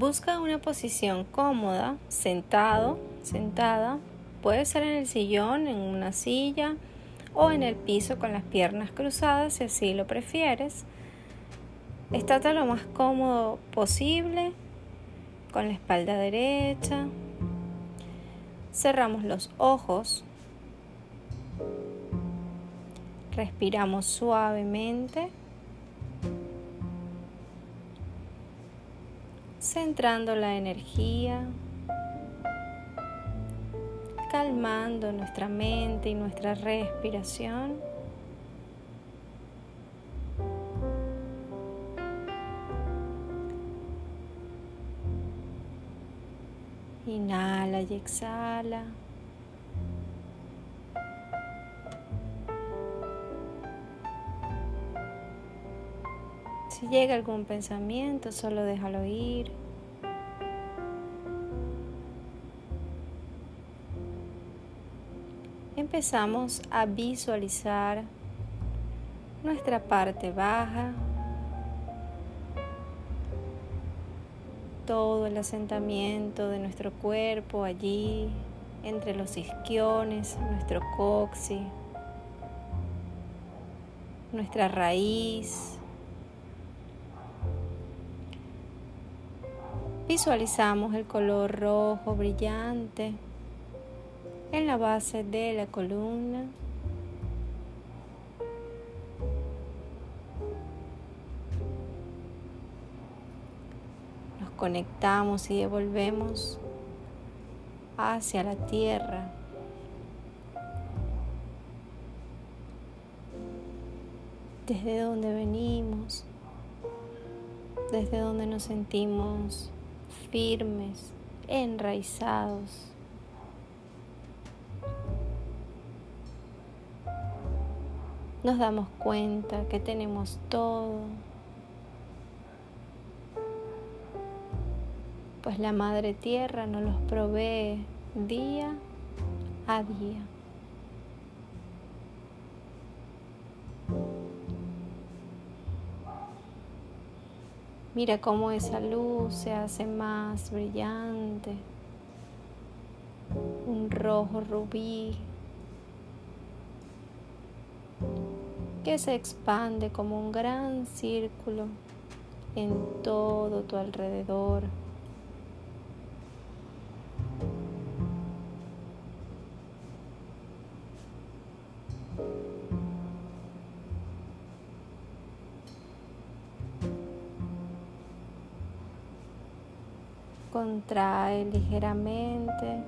Busca una posición cómoda, sentado, sentada. Puede ser en el sillón, en una silla o en el piso con las piernas cruzadas si así lo prefieres. Estate lo más cómodo posible con la espalda derecha. Cerramos los ojos. Respiramos suavemente. Centrando la energía. Calmando nuestra mente y nuestra respiración. Inhala y exhala. Si llega algún pensamiento, solo déjalo ir. Empezamos a visualizar nuestra parte baja todo el asentamiento de nuestro cuerpo allí, entre los isquiones, nuestro coxi, nuestra raíz. Visualizamos el color rojo brillante en la base de la columna. conectamos y devolvemos hacia la tierra. Desde donde venimos, desde donde nos sentimos firmes, enraizados. Nos damos cuenta que tenemos todo pues la Madre Tierra nos los provee día a día. Mira cómo esa luz se hace más brillante, un rojo rubí que se expande como un gran círculo en todo tu alrededor. Contrae ligeramente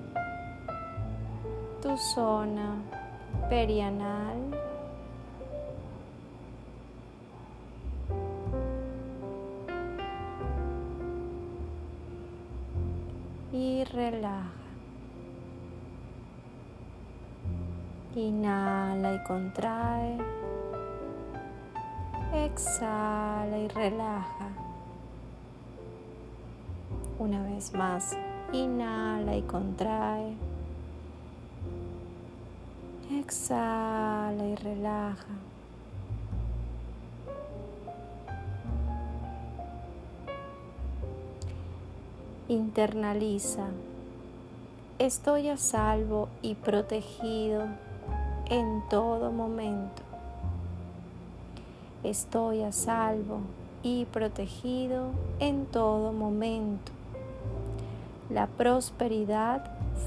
tu zona perianal. Relaja. Inhala y contrae. Exhala y relaja. Una vez más, inhala y contrae. Exhala y relaja. Internaliza. Estoy a salvo y protegido en todo momento. Estoy a salvo y protegido en todo momento. La prosperidad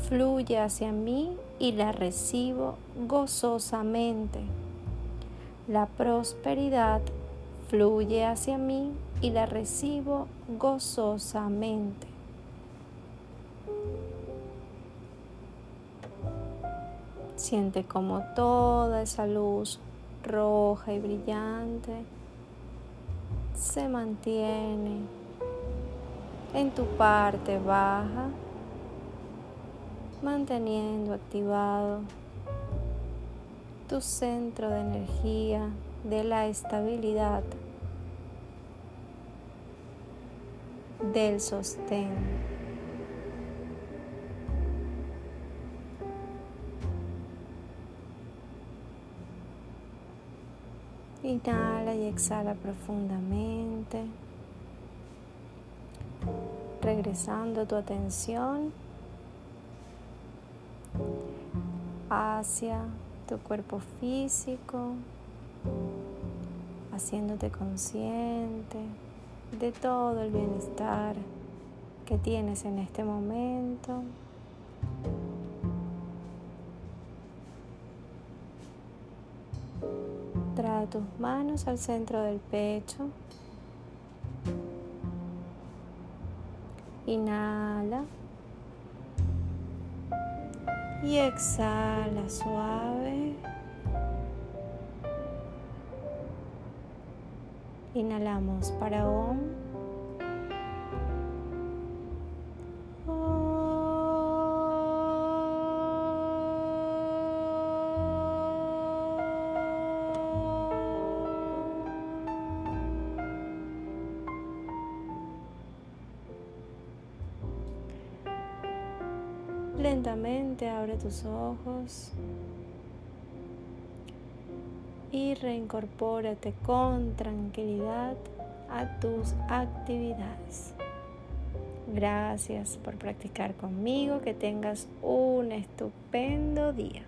fluye hacia mí y la recibo gozosamente. La prosperidad fluye hacia mí y la recibo gozosamente. Siente como toda esa luz roja y brillante se mantiene en tu parte baja, manteniendo activado tu centro de energía de la estabilidad, del sostén. Inhala y exhala profundamente. regresando tu atención hacia tu cuerpo físico, haciéndote consciente de todo el bienestar que tienes en este momento. Tus manos al centro del pecho. Inhala. Y exhala suave. Inhalamos para OM. Lentamente abre tus ojos y reincorpórate con tranquilidad a tus actividades. Gracias por practicar conmigo, que tengas un estupendo día.